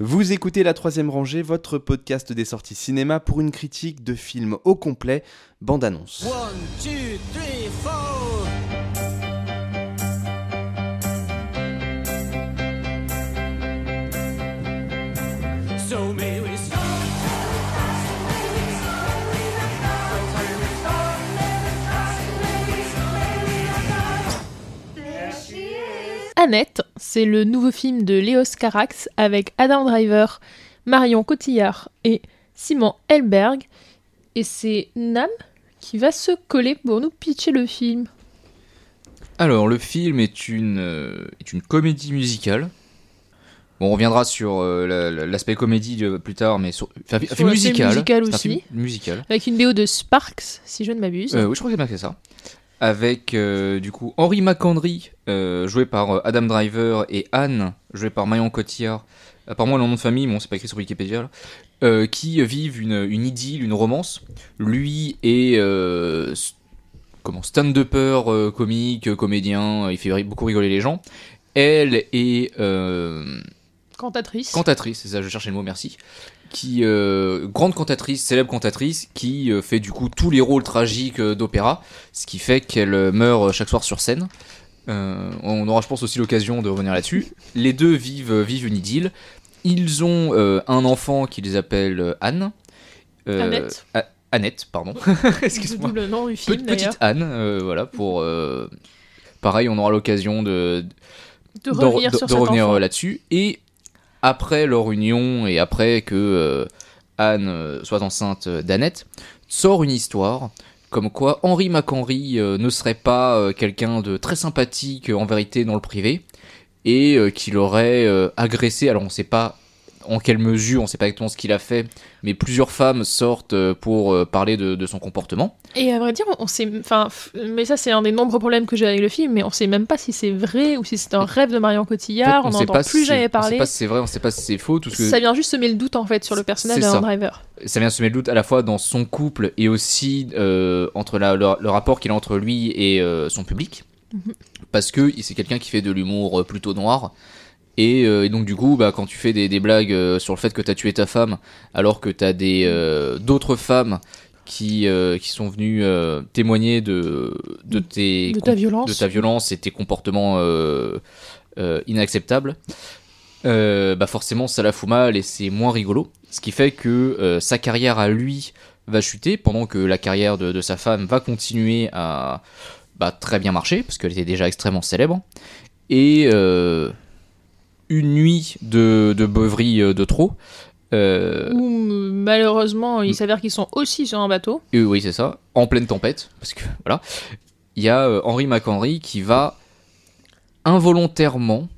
Vous écoutez La Troisième Rangée, votre podcast des sorties cinéma pour une critique de film au complet, bande-annonce. Annette, c'est le nouveau film de Léos Carax avec Adam Driver, Marion Cotillard et Simon Helberg. Et c'est Nam qui va se coller pour nous pitcher le film. Alors, le film est une, euh, est une comédie musicale. Bon, on reviendra sur euh, la- la- l'aspect comédie euh, plus tard, mais sur, un film musical. musical un aussi. film musical. Avec une BO de Sparks, si je ne m'abuse. Euh, oui, je crois que c'est bien fait ça. Avec euh, du coup Henri McHenry, euh, joué par euh, Adam Driver, et Anne, jouée par Marion Cotillard. Apparemment, le nom de famille, bon, c'est pas écrit sur Wikipédia, là, euh, qui vivent une, une idylle, une romance. Lui est euh, comment stand-upper, euh, comique, comédien, il fait beaucoup rigoler les gens. Elle est Cantatrice. cantatrice, c'est ça, je cherchais le mot, merci. Qui euh, grande cantatrice, célèbre cantatrice, qui euh, fait du coup tous les rôles tragiques euh, d'opéra, ce qui fait qu'elle meurt chaque soir sur scène. On aura, je pense, aussi l'occasion de revenir là-dessus. Les deux vivent, vivent une idylle. Ils ont un enfant qu'ils appellent Anne. Annette. A- Annette, pardon. Excuse-moi. Petite d'ailleurs. Anne, voilà, pour. pareil, on aura l'occasion de, De revenir revenir là-dessus. Et après leur union et après que euh, Anne euh, soit enceinte d'Annette, sort une histoire comme quoi Henri McHenry euh, ne serait pas euh, quelqu'un de très sympathique euh, en vérité dans le privé et euh, qu'il aurait euh, agressé, alors on sait pas en quelle mesure, on sait pas exactement ce qu'il a fait, mais plusieurs femmes sortent euh, pour euh, parler de, de son comportement. Et à vrai dire, on sait. Enfin, mais ça, c'est un des nombreux problèmes que j'ai avec le film, mais on sait même pas si c'est vrai ou si c'est un rêve de Marion En fait, Cotillard. on sait n'entend plus si- jamais On sait parler. pas si c'est vrai, on sait pas si c'est faux, tout ce que Ça vient juste semer le doute en fait sur le personnage d'Adam. Driver. ça vient semer le doute à la fois dans son couple et aussi euh, entre la- le, le rapport qu'il a entre lui et euh, son public. Mhm. Parce que c'est quelqu'un qui fait de l'humour plutôt noir. Et, euh, et donc du coup, bah, quand tu fais des, des blagues euh, sur le fait que t'as tué ta femme, alors que t'as des euh, d'autres femmes qui, qui sont venues témoigner de, de tes De ta violence. de ta violence et tes comportements inacceptables, bah forcément ça la fout mal et c'est moins rigolo. Ce qui fait que sa carrière à lui va chuter pendant que la carrière de, de sa femme va continuer à bah, très bien marcher parce qu'elle était déjà extrêmement célèbre. Et une nuit de, de beuverie euh, de trop. euh, Où malheureusement, il s'avère qu'ils sont aussi sur un bateau. et oui, c'est ça, en pleine tempête, parce que voilà, il y a euh, Henri McHenry qui va involontairement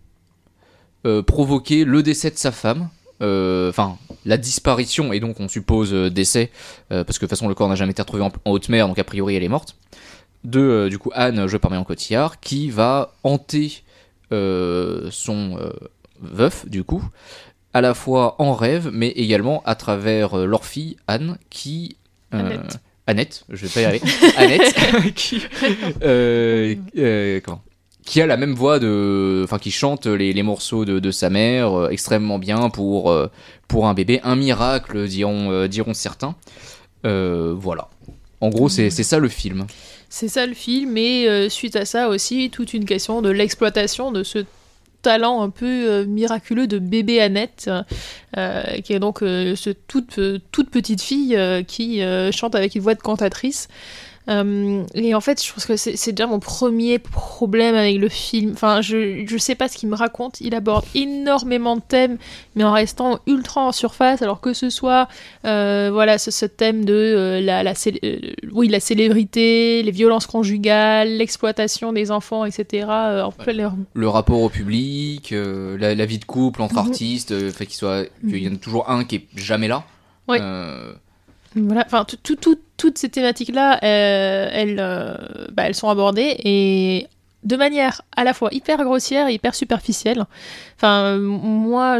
euh, provoquer le décès de sa femme, euh, enfin la disparition, et donc on suppose euh, décès, euh, parce que de toute façon le corps n'a jamais été retrouvé en, en haute mer, donc a priori elle est morte, de euh, du coup Anne, jouée par Marion Cotillard, qui va hanter euh, son veuf, du coup, à la fois en rêve, mais également à travers euh, leur fille, Anne, qui... euh, Annette. Annette, je vais pas y arriver. Annette, qui, euh, comment? Qui a la même voix de, enfin qui chante les, les morceaux de, de sa mère euh, extrêmement bien pour euh, pour un bébé, un miracle diront euh, diront certains. Voilà. En gros, c'est c'est ça le film. C'est ça le film, et euh, suite à ça aussi, toute une question de l'exploitation de ce talent un peu euh, miraculeux de bébé Annette, euh, qui est donc euh, ce toute, euh, toute petite fille euh, qui euh, chante avec une voix de cantatrice. Euh, et en fait, je pense que c'est déjà mon premier problème avec le film. Enfin, je, je sais pas ce qu'il me raconte. Il aborde énormément de thèmes, mais en restant ultra en surface. Alors que ce soit, euh, voilà, ce, ce thème de euh, la, la, euh, oui, la célébrité, les violences conjugales, l'exploitation des enfants, etc. en plein leur- Le rapport au public, la, la vie de couple entre Mhm. artistes, fait qu'il soit qu'il y en a toujours un qui est jamais là. Ouais. Voilà, enfin, tout- toutes ces thématiques-là, euh, elles, euh, bah, elles sont abordées et de manière à la fois hyper grossière et hyper superficielle. Enfin, moi,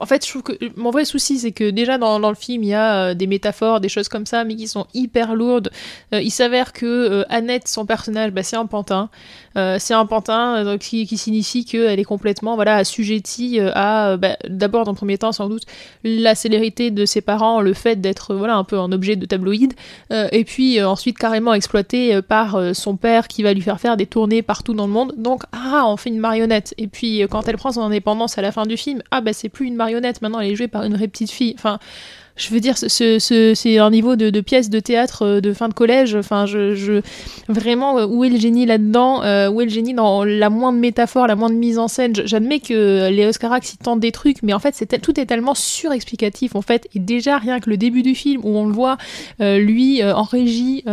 en fait, je trouve que mon vrai souci, c'est que déjà dans, le film, il y a euh, des métaphores, des choses comme ça, mais qui sont hyper lourdes. Euh, il s'avère que euh, Annette, son personnage, bah, c'est un pantin. C'est un pantin donc, qui, qui signifie qu'elle est complètement voilà, assujettie à, bah, d'abord, dans le premier temps, sans doute, la célérité de ses parents, le fait d'être voilà, un peu un objet de tabloïd, et puis ensuite carrément exploité euh, par son père qui va lui faire faire des tournées partout dans le monde. Donc, ah, on fait une marionnette. Et puis, euh, quand elle prend son indépendance à la fin du film, ah, bah, c'est plus une marionnette, maintenant elle est jouée par une vraie petite fille. Enfin, je veux dire, ce, ce- ce- c'est un niveau de, de pièce de théâtre euh, de fin de collège. Enfin, je, vraiment, euh, où est le génie là-dedans Euh, Où est le génie dans la moindre métaphore, la moindre mise en scène? J'admets que les Oscarax ils tentent des trucs, mais en fait, tout est tellement surexplicatif en fait. Et déjà, rien que le début du film où on le voit, lui en régie,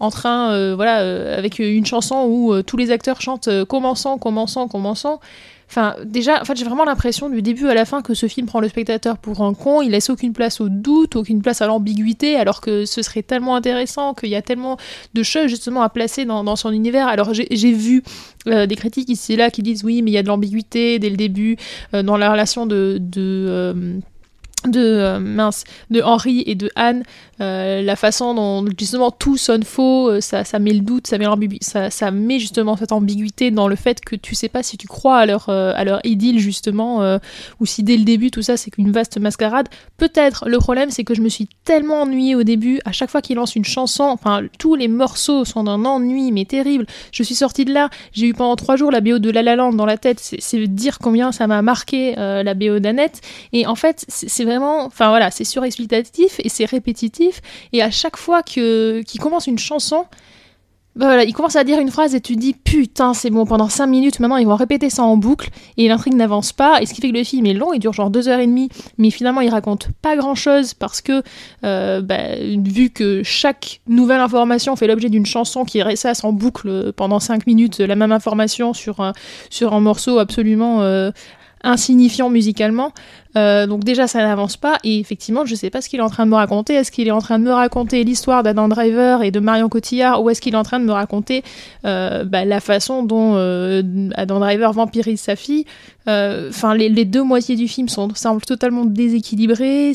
en train, voilà, avec une chanson où tous les acteurs chantent commençant, commençant, commençant. Enfin, déjà, en fait, j'ai vraiment l'impression du début à la fin que ce film prend le spectateur pour un con. Il laisse aucune place au doute, aucune place à l'ambiguïté, alors que ce serait tellement intéressant, qu'il y a tellement de choses justement à placer dans, son univers. Alors, j'ai vu euh, des critiques ici et là qui disent oui, mais il y a de l'ambiguïté dès le début euh, dans la relation de. de euh, de euh, mince de Henri et de Anne euh, la façon dont justement tout sonne faux euh, ça, ça met le doute ça met, ça, ça met justement cette ambiguïté dans le fait que tu sais pas si tu crois à leur, à leur idylle justement ou si dès le début tout ça c'est qu'une vaste mascarade. Peut-être le problème c'est que je me suis tellement ennuyée au début à chaque fois qu'il lance une chanson enfin tous les morceaux sont d'un ennui mais terrible. Je suis sortie de là j'ai eu pendant trois jours la BO de La La Land dans la tête c'est dire combien ça m'a marqué la BO d'Annette. Et en fait, c'est vraiment, enfin voilà, c'est surexplicatif et c'est répétitif. Et à chaque fois que qu'il commence une chanson, bah voilà, il commence à dire une phrase et tu dis putain, c'est bon, pendant 5 minutes, maintenant ils vont répéter ça en boucle et l'intrigue n'avance pas. Et ce qui fait que le film est long, il dure genre 2 heures et demie, mais finalement il raconte pas grand chose parce que, euh, bah, vu que chaque nouvelle information fait l'objet d'une chanson qui ressasse en boucle pendant 5 minutes la même information sur un, sur un morceau absolument euh, insignifiant musicalement. Euh, donc déjà ça n'avance pas et effectivement je sais pas ce qu'il est en train de me raconter. Est-ce qu'il est en train de me raconter l'histoire d'Adam Driver et de Marion Cotillard ou est-ce qu'il est en train de me raconter euh, bah, la façon dont euh, Adam Driver vampirise sa fille? Enfin les, deux moitiés du film sont semblent totalement déséquilibrées.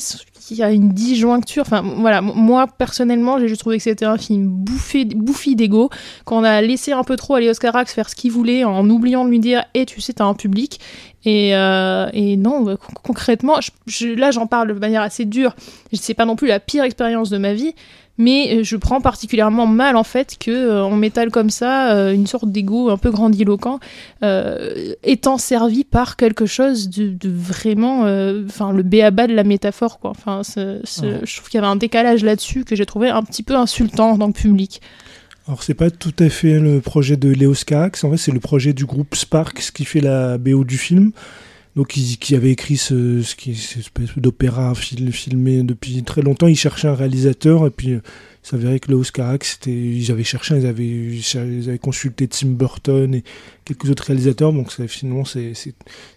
Il y a une disjoncture. Enfin voilà moi personnellement j'ai juste trouvé que c'était un film bouffé bouffi d'ego qu'on a laissé un peu trop à Léos Carax faire ce qu'il voulait en oubliant de lui dire et tu sais t'as un public et, et non, bah, con- concrètement, je, je- là j'en parle de manière assez dure. C'est pas non plus la pire expérience de ma vie, mais euh, je prends particulièrement mal en fait que euh, on m'étale comme ça euh, une sorte d'ego un peu grandiloquent, euh, étant servi par quelque chose de, de vraiment, enfin le béaba de la métaphore quoi. Enfin, ce- ce- Ouais. je trouve qu'il y avait un décalage là-dessus que j'ai trouvé un petit peu insultant dans le public. Alors c'est pas tout à fait le projet de Léos Carax, en fait c'est le projet du groupe Sparks qui fait la BO du film. Donc ils, qui avait écrit ce, ce qui cette espèce d'opéra fil- filmé depuis très longtemps. Ils cherchaient un réalisateur et puis euh, il s'avérait que Léos Carax, c'était, ils avaient cherché, ils avaient, consulté Tim Burton et quelques autres réalisateurs. Donc finalement c'est,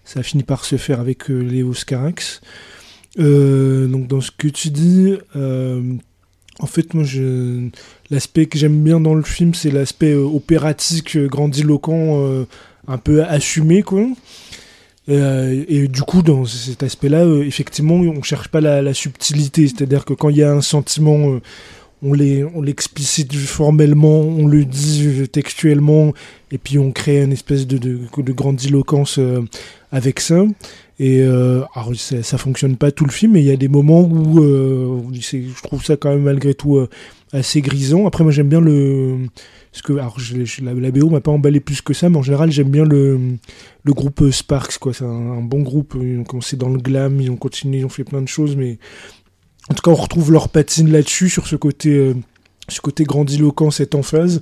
ça a fini par se faire avec euh, Carax. Euh, donc dans ce que tu dis, euh, en fait moi je L'aspect que j'aime bien dans le film, c'est l'aspect euh, opératique, grandiloquent, un peu assumé, quoi. Euh, et du coup, dans cet aspect-là, euh, effectivement, on cherche pas la, la subtilité. C'est-à-dire que quand il y a un sentiment, euh, on les- on l'explicite formellement, on le dit textuellement, et puis on crée une espèce de, de, de euh, avec ça. Et euh, alors, ça, ça fonctionne pas tout le film, mais il y a des moments où euh, je trouve ça quand même malgré tout assez grisant. Après, moi j'aime bien le. Parce que alors, la, la BO m'a pas emballé plus que ça, mais en général j'aime bien le, le groupe Sparks. quoi. C'est un, un bon groupe. Ils ont commencé dans le glam, ils ont continué, ils ont fait plein de choses, mais en tout cas on retrouve leur patine là-dessus, sur ce côté, euh, ce côté grandiloquent, cette emphase.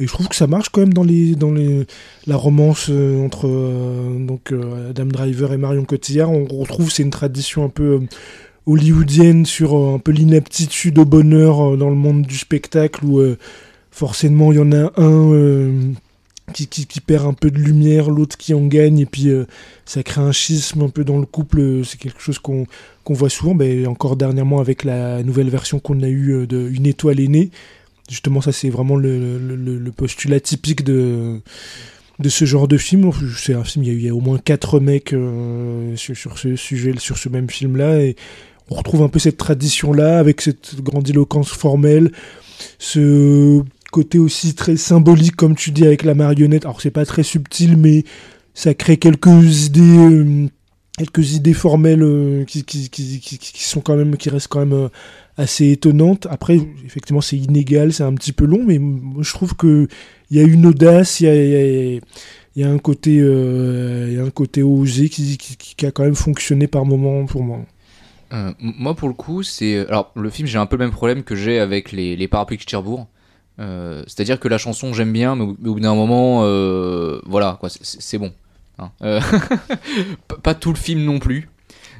Et je trouve que ça marche quand même dans les dans les la romance euh, entre euh, donc Adam Driver et Marion Cotillard. On retrouve c'est une tradition un peu hollywoodienne sur un peu l'inaptitude au bonheur dans le monde du spectacle où forcément il y en a un qui, perd un peu de lumière, l'autre qui en gagne, et puis euh, ça crée un schisme un peu dans le couple. euh, C'est quelque chose qu'on voit souvent, ben, encore dernièrement avec la nouvelle version qu'on a eue euh, de Une étoile est née. Justement, ça c'est vraiment le, postulat typique de, ce genre de film. C'est un film, il y a, il au moins quatre mecs sur, sur ce sujet, sur ce même film-là, et on retrouve un peu cette tradition-là avec cette grandiloquence formelle, ce côté aussi très symbolique, comme tu dis, avec la marionnette. Alors c'est pas très subtil, mais ça crée quelques idées. euh, quelques idées formelles euh, qui, sont quand même qui restent quand même euh, assez étonnantes après effectivement c'est inégal c'est un petit peu long mais je trouve que il y a une audace il y a, un côté il y a un côté osé qui, a quand même fonctionné par moment pour moi moi, pour le coup, c'est. Alors, le film, j'ai un peu le même problème que j'ai avec les, les parapluies de Cherbourg. Euh, C'est-à-dire que la chanson, j'aime bien, mais au, mais au bout d'un moment, euh, voilà, quoi, c'est- bon. hein. Euh, pas- tout le film non plus.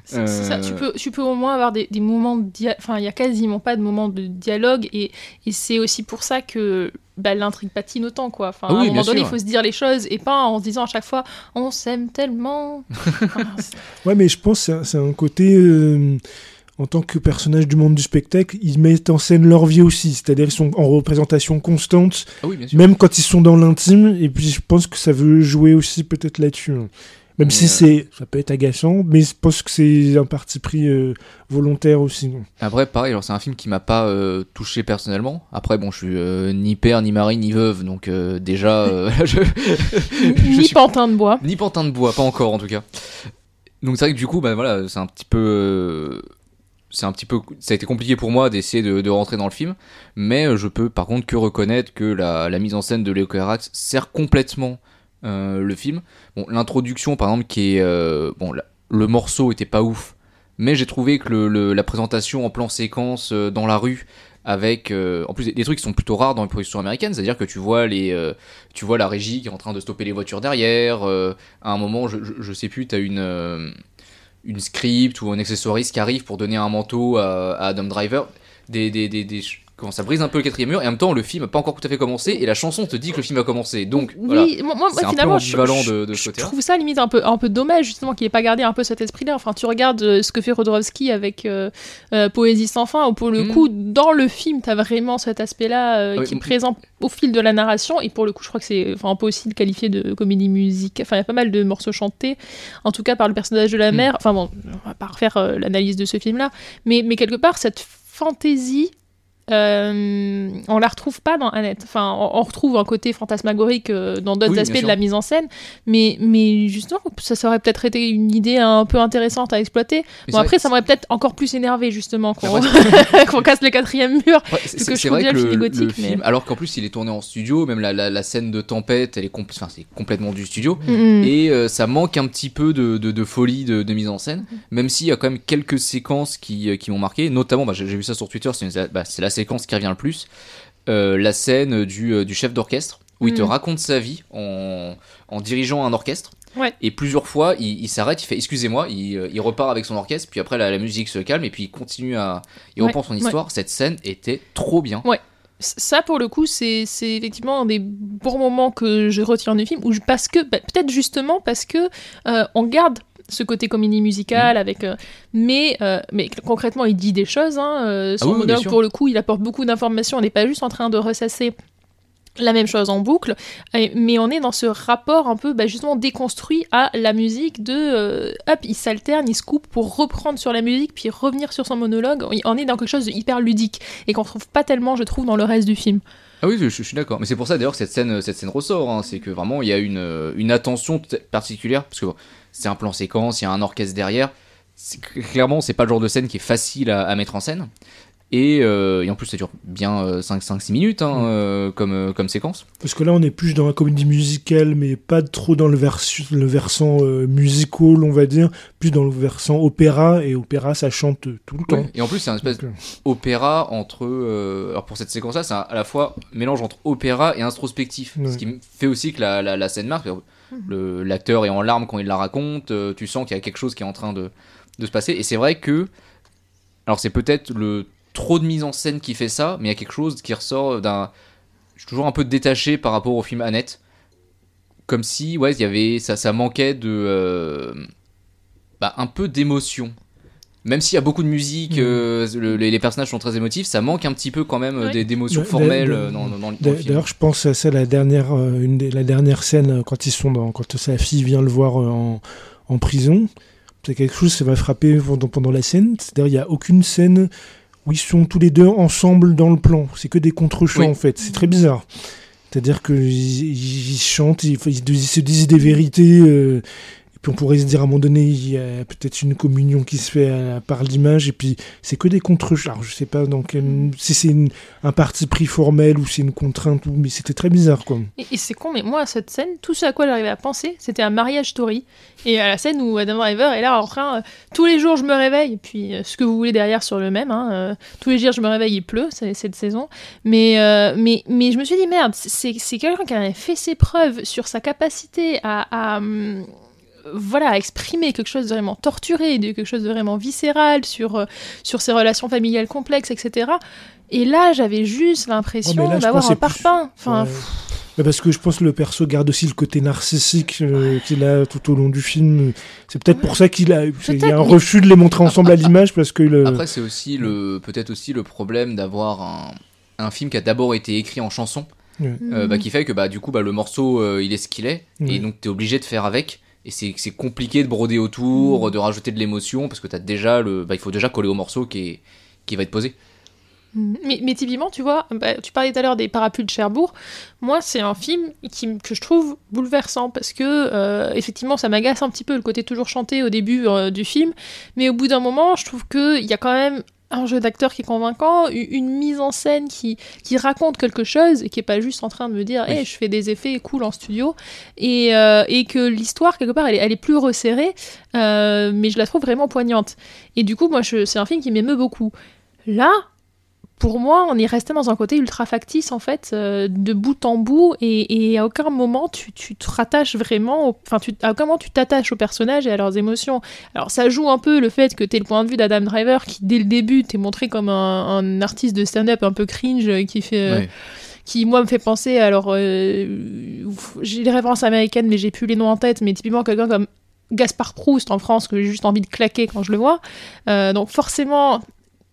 C'est c'est ça, tu peux, tu peux au moins avoir des, des moments de dia- Enfin, il y a quasiment pas de moments de dialogue, et, et c'est aussi pour ça que bah, l'intrigue patine autant, quoi. Enfin, Ah oui, à un moment donné, il faut se dire les choses, et pas en se disant à chaque fois « on s'aime tellement Enfin, ouais mais je pense que c'est un- c'est un côté euh, en tant que personnage du monde du spectacle ils mettent en scène leur vie aussi c'est-à-dire ils sont en représentation constante Ah oui, même quand ils sont dans l'intime et puis je pense que ça veut jouer aussi peut-être là-dessus hein. même Mais, si euh, c'est ça peut être agaçant mais je pense que c'est un parti pris euh, volontaire aussi Après, pareil, alors c'est un film qui m'a pas euh, touché personnellement. Après, bon, je suis euh, ni père, ni mari, ni veuve, donc euh, déjà, euh, je, je Ni suis pantin de bois. Ni pantin de bois, pas encore en tout cas. Donc c'est vrai que du coup, bah voilà, c'est un petit peu, euh, c'est un petit peu, ça a été compliqué pour moi d'essayer de, rentrer dans le film, mais euh, je peux par contre que reconnaître que la, mise en scène de Léo Carax sert complètement euh, le film. Bon, l'introduction par exemple qui est, euh, bon, le morceau était pas ouf, mais j'ai trouvé que le, la présentation en plan séquence dans la rue avec en plus des, trucs qui sont plutôt rares dans les productions américaines, c'est-à-dire que tu vois les tu vois la régie qui est en train de stopper les voitures derrière. à un moment, je, je, je sais plus, t'as une euh, une script ou un accessoiriste qui arrive pour donner un manteau à, à Adam Driver. Des, des, des, des- comment ça brise un peu le quatrième mur et en même temps le film n'a pas encore tout à fait commencé et la chanson te dit que le film a commencé donc voilà Oui, moi, moi, C'est un peu finalement, je, ambivalent je- de- de je trouve ça limite un peu, un peu dommage justement qu'il ait pas gardé un peu cet esprit-là. Enfin, tu regardes euh, ce que fait Rodorowski avec euh, euh, Poésie sans fin, où pour le Mhm. coup, dans le film, t'as vraiment cet aspect-là euh, Ah oui, qui est m- présent au fil de la narration. Et pour le coup, je crois que c'est, enfin, on peut aussi le qualifier de comédie musique. Enfin, il y a pas mal de morceaux chantés, en tout cas par le personnage de la Mhm. mère. Enfin bon, on va pas refaire l'analyse de ce film-là, mais, mais quelque part cette fantaisie. Euh, on la retrouve pas dans Annette. Enfin, on, on retrouve un côté fantasmagorique euh, dans d'autres Oui, aspects de la mise en scène, mais, mais justement, ça, ça aurait peut-être été une idée un peu intéressante à exploiter. Mais Bon, après, ça m'aurait peut-être encore plus énervé, justement, qu'on casse le quatrième mur. Ouais, c'est- que je vrai que le mais- film, alors qu'en plus il est tourné en studio, même la, la, la scène de tempête, elle est, compl- complètement du studio. Mm. Et euh, ça manque un petit peu de, de, de folie de, de mise en scène, même s'il y a quand même quelques séquences qui, euh, qui m'ont marqué, notamment, bah, j'ai vu ça sur Twitter, c'est bah, c'est la séquence qui revient le plus, euh, la scène du, euh, du chef d'orchestre, où il te Mhm. raconte sa vie en, en dirigeant un orchestre. Ouais. Et plusieurs fois, il, il s'arrête, il fait excusez-moi, il, euh, il repart avec son orchestre, puis après la, la musique se calme, et puis il continue à. Il Ouais, reprend son ouais. histoire. Cette scène était trop bien. Ça, pour le coup, c'est c'est effectivement un des bons moments que je retiens du film, où je- parce que, bah, peut-être justement parce que euh, on garde ce côté comédie musicale avec euh, mais euh, mais concrètement il dit des choses hein, euh, son Ah oui, bien monologue pour le coup il apporte beaucoup d'informations on n'est pas juste en train de ressasser la même chose en boucle, mais on est dans ce rapport un peu bah, justement déconstruit à la musique de euh, hop, il s'alterne, il se coupe pour reprendre sur la musique puis revenir sur son monologue. On est dans quelque chose de hyper ludique et qu'on trouve pas tellement, je trouve, dans le reste du film. Ah oui, je, je suis d'accord. Mais c'est pour ça d'ailleurs que cette scène, cette scène ressort. hein. C'est que vraiment il y a une, une attention particulière parce que c'est un plan séquence, il y a un orchestre derrière. Clairement, c'est pas le genre de scène qui est facile à, à mettre en scène. Et, euh, et en plus, ça dure bien 5-6 minutes hein, Mm. euh, comme, euh, comme séquence. Parce que là, on est plus dans la comédie musicale, mais pas trop dans le, versant euh, musical, on va dire, plus dans le versant opéra, et opéra, ça chante tout le temps. Et en plus, c'est un espèce Donc, euh, opéra entre. euh, alors pour cette séquence-là, c'est à la fois mélange entre opéra et introspectif. Ouais. Ce qui fait aussi que la, la, la scène marque. Le- L'acteur est en larmes quand il la raconte. euh, tu sens qu'il y a quelque chose qui est en train de, de se passer. Et c'est vrai que. Alors c'est peut-être le trop de mise en scène qui fait ça, mais il y a quelque chose qui ressort d'un. Je suis toujours un peu détaché par rapport au film Annette. Comme si, ouais, il y avait, ça, ça manquait de. euh, bah, un peu d'émotion. Même s'il y a beaucoup de musique, Mm. euh, le- les, les personnages sont très émotifs, ça manque un petit peu quand même euh, d'émotions Ouais, formelles d'a- euh, dans, dans- dans le film. D'ailleurs, je pense à ça, la dernière, euh, une des- la dernière scène, quand ils sont dans, quand sa fille vient le voir en, en prison. C'est quelque chose, ça va frapper pendant, pendant la scène. C'est-à-dire, il n'y a aucune scène où ils sont tous les deux ensemble dans le plan. C'est que des contre-champs, Oui. en fait. C'est très bizarre. C'est-à-dire qu'ils ils chantent, ils, ils- ils se disent des vérités. euh, puis on pourrait se dire à un moment donné, il y a peut-être une communion qui se fait euh, par l'image. Et puis c'est que des contre-champs. Alors je sais pas quel, si c'est un parti pris formel ou c'est une contrainte, ou, mais c'était très bizarre. Quoi. Et, c'est con, mais moi, à cette scène, tout ce à quoi j'arrivais à penser, c'était un mariage story. Et à la scène où Adam Driver est là en train, euh, tous les jours je me réveille, puis euh, ce que vous voulez derrière sur le même, hein, tous les jours je me réveille, il pleut, cette saison. Mais, mais, mais je me suis dit, merde, c'est quelqu'un qui avait fait ses preuves sur sa capacité à. à, hum, voilà, exprimer quelque chose de vraiment torturé, de quelque chose de vraiment viscéral sur, euh, sur ses relations familiales complexes, etc. Et là, j'avais juste l'impression d'avoir un c'est plus- parpaing. Enfin, Ouais. Mais parce que je pense que le perso garde aussi le côté narcissique euh, qu'il a tout au long du film. C'est peut-être pour ça qu'il a, il y Peut-être, a un refus de les montrer ensemble à l'image parce que le. Après, c'est aussi le peut-être aussi le problème d'avoir un, un film qui a d'abord été écrit en chanson, euh, bah, qui fait que bah, du coup bah, le morceau euh, il est ce qu'il est, et donc t'es obligé de faire avec. Et c'est compliqué de broder autour, de rajouter de l'émotion, parce que t'as déjà le, bah, il faut déjà coller au morceau qui, est, qui va être posé. Mm. Mais, mais typiquement, tu vois, bah, tu parlais tout à l'heure des parapluies de Cherbourg. Moi, c'est un film qui, que je trouve bouleversant parce que, euh, effectivement, ça m'agace un petit peu le côté toujours chanté au début euh, du film. Mais au bout d'un moment, je trouve qu'il y a quand même un jeu d'acteur qui est convaincant, une mise en scène qui, qui raconte quelque chose et qui est pas juste en train de me dire, Oui. hey, je fais des effets cool en studio. Et, euh, et que l'histoire, quelque part, elle est, elle est plus resserrée, euh, mais je la trouve vraiment poignante. Et du coup, moi, je- c'est un film qui m'émeut beaucoup. Là, pour moi, on est resté dans un côté ultra factice, en fait, euh, de bout en bout, et, et à aucun moment tu, tu te rattaches vraiment, au- enfin, tu, à aucun moment tu t'attaches aux personnages et à leurs émotions. Alors, ça joue un peu le fait que tu le point de vue d'Adam Driver, qui dès le début t'est montré comme un, un artiste de stand-up un peu cringe, euh, qui fait. euh, Ouais. qui moi me fait penser alors euh, j'ai les références américaines mais j'ai plus les noms en tête mais typiquement quelqu'un comme Gaspard Proust en France que j'ai juste envie de claquer quand je le vois Euh, donc forcément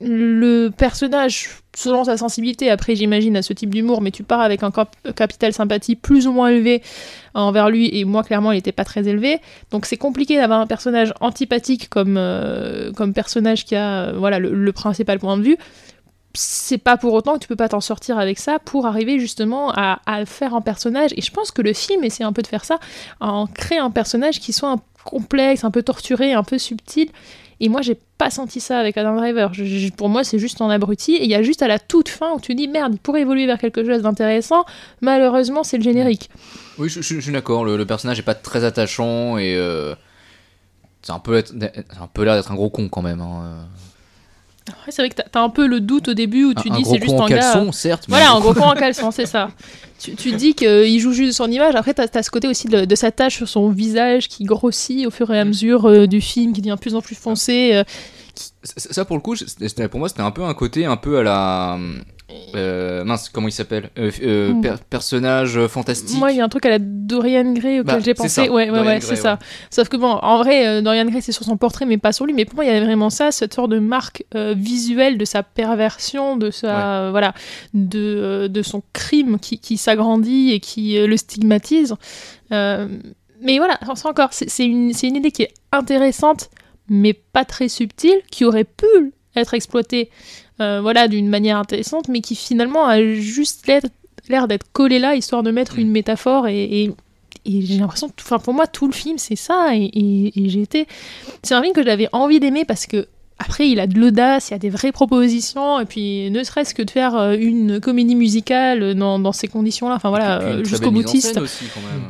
le personnage selon sa sensibilité après j'imagine à ce type d'humour mais tu pars avec un cap- capital sympathie plus ou moins élevé envers lui et moi clairement il était pas très élevé donc c'est compliqué d'avoir un personnage antipathique comme euh, comme personnage qui a euh, voilà le, principal point de vue c'est pas pour autant que tu peux pas t'en sortir avec ça pour arriver justement à, à faire un personnage. Et je pense que le film essaie un peu de faire ça, en créer un personnage qui soit un complexe, un peu torturé, un peu subtil. Et moi, j'ai pas senti ça avec Adam Driver. Pour moi, c'est juste un abruti. Et il y a juste à la toute fin où tu dis merde, il pourrait évoluer vers quelque chose d'intéressant. Malheureusement, c'est le générique. Oui, je, suis d'accord. Le, personnage est pas très attachant et euh, c'est un peu être- un peu l'air d'être un gros con quand même. hein. Ouais, c'est vrai que t'as- un peu le doute au début où tu un, dis c'est juste un gars. caleçon, certes. mais Voilà, un gros con en caleçon, c'est ça. Tu, tu dis qu'il joue juste son image. Après, t'as as ce côté aussi de, de sa tâche sur son visage qui grossit au fur et à mesure euh, du film, qui devient de plus en plus foncé. euh. Ça, ça, pour le coup, pour moi, c'était un peu un côté un peu à la. Euh, mince, comment il s'appelle Euh, euh, Mm. per- Personnage fantastique. Moi, il y a un truc à la Dorian Gray auquel Bah, j'ai pensé. ça, Ouais, ouais, ouais, c'est ça. Sauf que bon, en vrai, euh, Dorian Gray, c'est sur son portrait, mais pas sur lui. Mais pour moi, il y avait vraiment ça, cette sorte de marque euh, visuelle de sa perversion, de sa, euh, voilà, de, euh, de son crime qui, qui s'agrandit et qui euh, le stigmatise. Euh, mais voilà, c'est encore, c'est une, c'est une idée qui est intéressante, mais pas très subtile, qui aurait pu être exploitée, euh, voilà, d'une manière intéressante, mais qui finalement a juste l'air d'être collée là, histoire de mettre Mm. une métaphore et, et- et j'ai l'impression, enfin pour moi tout le film c'est ça et, et- j'ai été, c'est un film que j'avais envie d'aimer parce que après il a de l'audace, il y a des vraies propositions et puis ne serait-ce que de faire euh, une comédie musicale dans, dans ces conditions-là, enfin voilà, euh, jusqu'au boutiste. scène aussi, quand même.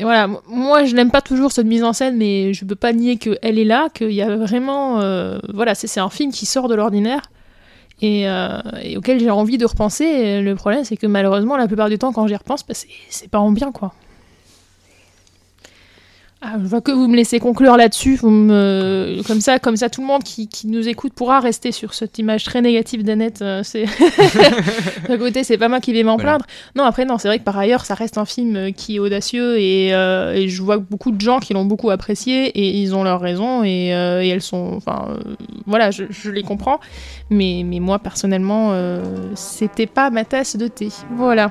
Voilà, moi je n'aime pas toujours cette mise en scène, mais je peux pas nier qu'elle est là, qu'il y a vraiment. euh, voilà, c'est un film qui sort de l'ordinaire et, euh, auquel j'ai envie de repenser. Le problème, c'est que malheureusement, la plupart du temps, quand j'y repense, bah, c'est pas en bien quoi. Ah, je vois que vous me laissez conclure là-dessus. Vous me... Comme ça, comme ça, tout le monde qui, qui nous écoute pourra rester sur cette image très négative d'Annette. euh, c'est d'un côté, c'est pas moi qui vais m'en Voilà. plaindre. Non, après, non, c'est vrai que par ailleurs, ça reste un film euh, qui est audacieux et, euh, et je vois beaucoup de gens qui l'ont beaucoup apprécié et ils ont leur raison et, euh, et elles sont, enfin, voilà, je, je les comprends. Mais, mais moi, personnellement, c'était pas ma tasse de thé. Voilà.